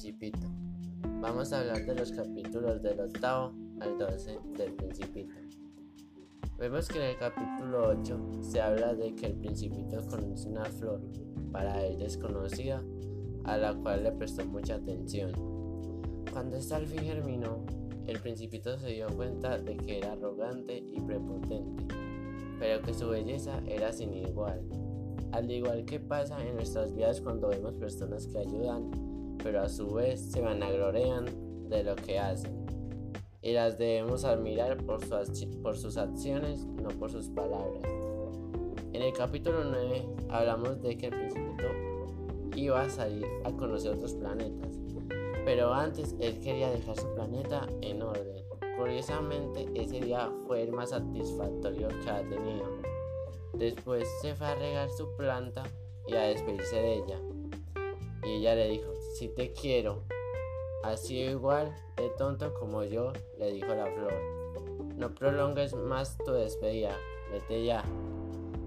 Principito. Vamos a hablar de los capítulos del octavo al 12 del Principito. Vemos que en el capítulo 8 se habla de que el Principito conoce una flor, para él desconocida, a la cual le prestó mucha atención. Cuando esta al fin germinó, el Principito se dio cuenta de que era arrogante y prepotente, pero que su belleza era sin igual. Al igual que pasa en nuestras vidas cuando vemos personas que ayudan, pero a su vez se vanaglorean de lo que hacen. Y las debemos admirar por, por sus acciones, no por sus palabras. En el capítulo 9 hablamos de que el Principito iba a salir a conocer otros planetas, pero antes él quería dejar su planeta en orden. Curiosamente, ese día fue el más satisfactorio que ha tenido. Después se fue a regar su planta y a despedirse de ella. Y ella le dijo, si te quiero, así igual de tonto como yo, le dijo la flor. No prolongues más tu despedida, vete ya.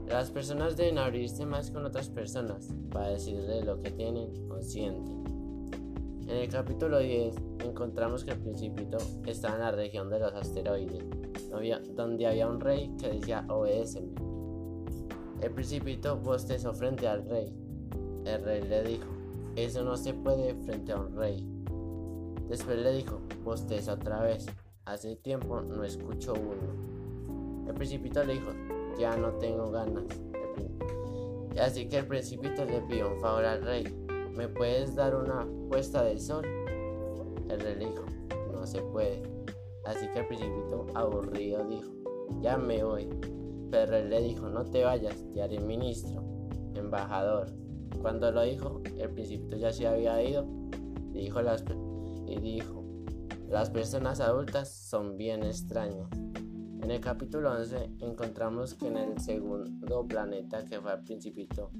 Las personas deben abrirse más con otras personas para decirle lo que tienen o sienten. En el capítulo 10 encontramos que el principito estaba en la región de los asteroides, donde había un rey que decía obedéceme. El principito bostezó frente al rey. El rey le dijo, eso no se puede frente a un rey. Después le dijo, bosteza otra vez. Hace tiempo no escucho uno. El principito le dijo, ya no tengo ganas. Así que el principito le pidió un favor al rey. ¿Me puedes dar una puesta del sol? El rey le dijo, no se puede. Así que el principito aburrido dijo, ya me voy. Pero él le dijo, no te vayas, te haré ministro, embajador, cuando lo dijo, el principito ya se había ido y dijo las, y dijo, las personas adultas son bien extrañas. En el capítulo 11 encontramos que en el segundo planeta que fue el principito,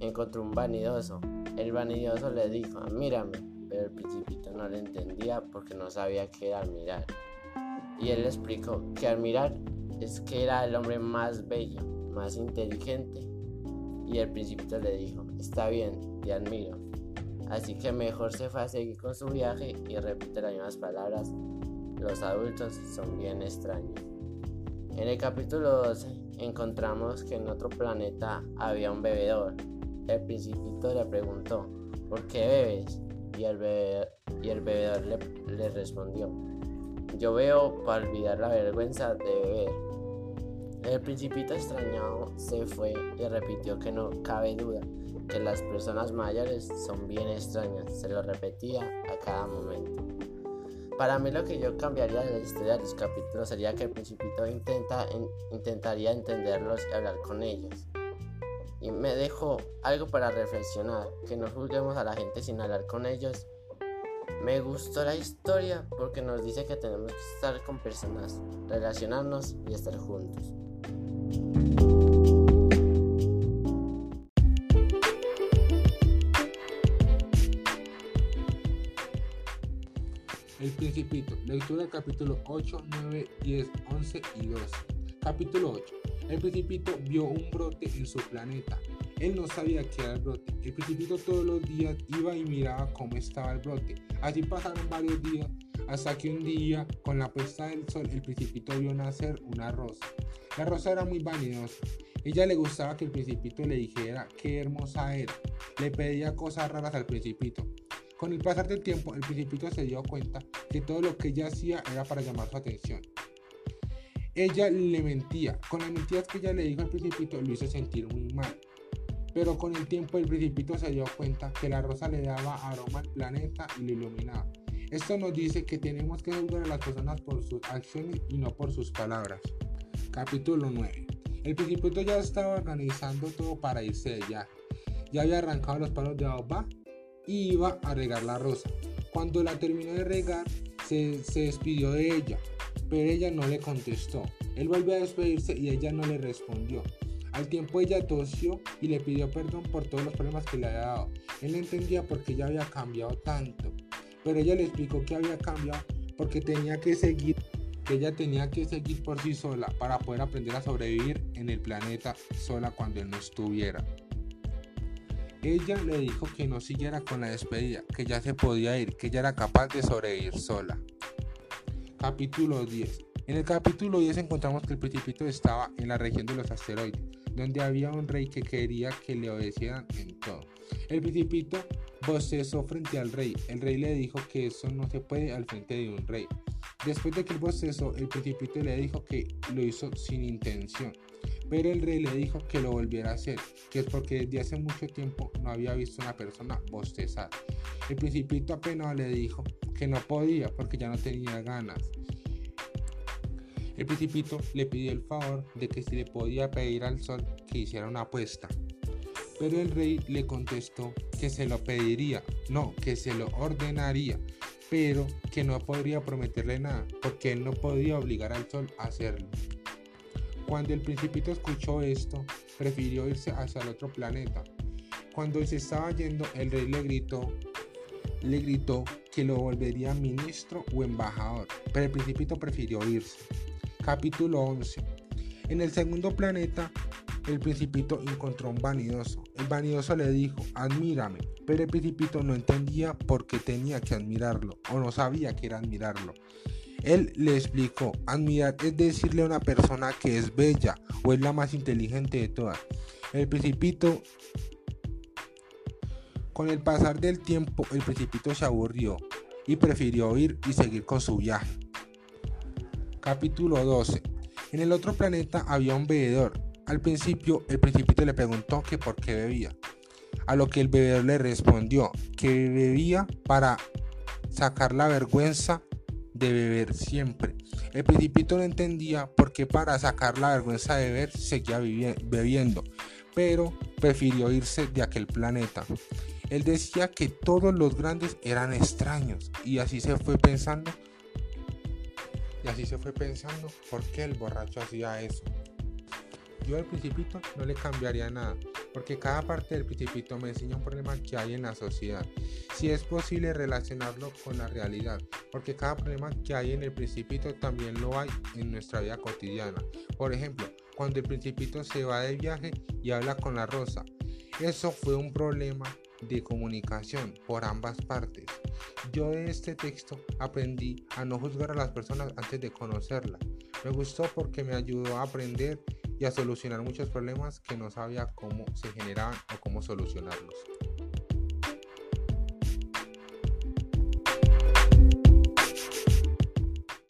encontró un vanidoso. El vanidoso le dijo, mírame, pero el principito no le entendía porque no sabía qué era admirar. Y él le explicó que admirar es que era el hombre más bello, más inteligente y el principito le dijo, está bien, te admiro. Así que mejor se fue a seguir con su viaje y repite las mismas palabras, los adultos son bien extraños. En el capítulo 12 encontramos que en otro planeta había un bebedor. El principito le preguntó, ¿por qué bebes? Y el, y el bebedor le, le respondió, yo veo para olvidar la vergüenza de beber. El principito extrañado se fue y repitió que no cabe duda que las personas mayores son bien extrañas, se lo repetía a cada momento. Para mí lo que yo cambiaría de la historia de los capítulos sería que el principito intenta, intentaría entenderlos y hablar con ellos. Y me dejó algo para reflexionar, que no juzguemos a la gente sin hablar con ellos. Me gustó la historia porque nos dice que tenemos que estar con personas, relacionarnos y estar juntos. El Principito, lectura capítulo 8, 9, 10, 11 y 12. Capítulo 8. El Principito vio un brote en su planeta. Él no sabía qué era el brote. El Principito todos los días iba y miraba cómo estaba el brote. Así pasaron varios días hasta que un día, con la puesta del sol, el Principito vio nacer una rosa. La rosa era muy vanidosa. Ella le gustaba que el principito le dijera qué hermosa era. Le pedía cosas raras al principito. Con el pasar del tiempo, el principito se dio cuenta que todo lo que ella hacía era para llamar su atención. Ella le mentía. Con las mentiras que ella le dijo al principito lo hizo sentir muy mal. Pero con el tiempo el principito se dio cuenta que la rosa le daba aroma al planeta y lo iluminaba. Esto nos dice que tenemos que juzgar a las personas por sus acciones y no por sus palabras. Capítulo 9. El principito ya estaba organizando todo para irse allá. Ya había arrancado los palos de agua y iba a regar la rosa. Cuando la terminó de regar, se, se despidió de ella, pero ella no le contestó. Él volvió a despedirse y ella no le respondió. Al tiempo ella tosió y le pidió perdón por todos los problemas que le había dado. Él no entendía por qué ella había cambiado tanto, pero ella le explicó que había cambiado porque tenía que seguir que ella tenía que seguir por sí sola para poder aprender a sobrevivir en el planeta sola cuando él no estuviera. Ella le dijo que no siguiera con la despedida, que ya se podía ir, que ella era capaz de sobrevivir sola. Capítulo 10. En el capítulo 10 encontramos que el principito estaba en la región de los asteroides, donde había un rey que quería que le obedecieran en todo. El principito bostezó frente al rey. El rey le dijo que eso no se puede al frente de un rey. Después de que el bostezó, el principito le dijo que lo hizo sin intención. Pero el rey le dijo que lo volviera a hacer, que es porque desde hace mucho tiempo no había visto una persona bostezar. El principito apenas le dijo que no podía porque ya no tenía ganas. El principito le pidió el favor de que si le podía pedir al sol que hiciera una apuesta. Pero el rey le contestó que se lo pediría, no, que se lo ordenaría, pero que no podría prometerle nada, porque él no podía obligar al sol a hacerlo. Cuando el principito escuchó esto, prefirió irse hacia el otro planeta. Cuando se estaba yendo, el rey le gritó, le gritó que lo volvería ministro o embajador, pero el principito prefirió irse. Capítulo 11. En el segundo planeta, el principito encontró un vanidoso. El vanidoso le dijo, admírame, pero el principito no entendía por qué tenía que admirarlo, o no sabía que era admirarlo. Él le explicó, admirar es decirle a una persona que es bella o es la más inteligente de todas. El principito, con el pasar del tiempo, el principito se aburrió y prefirió ir y seguir con su viaje. Capítulo 12. En el otro planeta había un bebedor. Al principio, el principito le preguntó que por qué bebía. A lo que el bebedor le respondió que bebía para sacar la vergüenza de beber siempre. El principito no entendía por qué para sacar la vergüenza de beber seguía bebiendo, pero prefirió irse de aquel planeta. Él decía que todos los grandes eran extraños y así se fue pensando. Y así se fue pensando por qué el borracho hacía eso. Yo al principito no le cambiaría nada, porque cada parte del principito me enseña un problema que hay en la sociedad. Si es posible relacionarlo con la realidad, porque cada problema que hay en el principito también lo hay en nuestra vida cotidiana. Por ejemplo, cuando el principito se va de viaje y habla con la rosa. Eso fue un problema de comunicación por ambas partes. Yo de este texto aprendí a no juzgar a las personas antes de conocerlas. Me gustó porque me ayudó a aprender y a solucionar muchos problemas que no sabía cómo se generaban o cómo solucionarlos.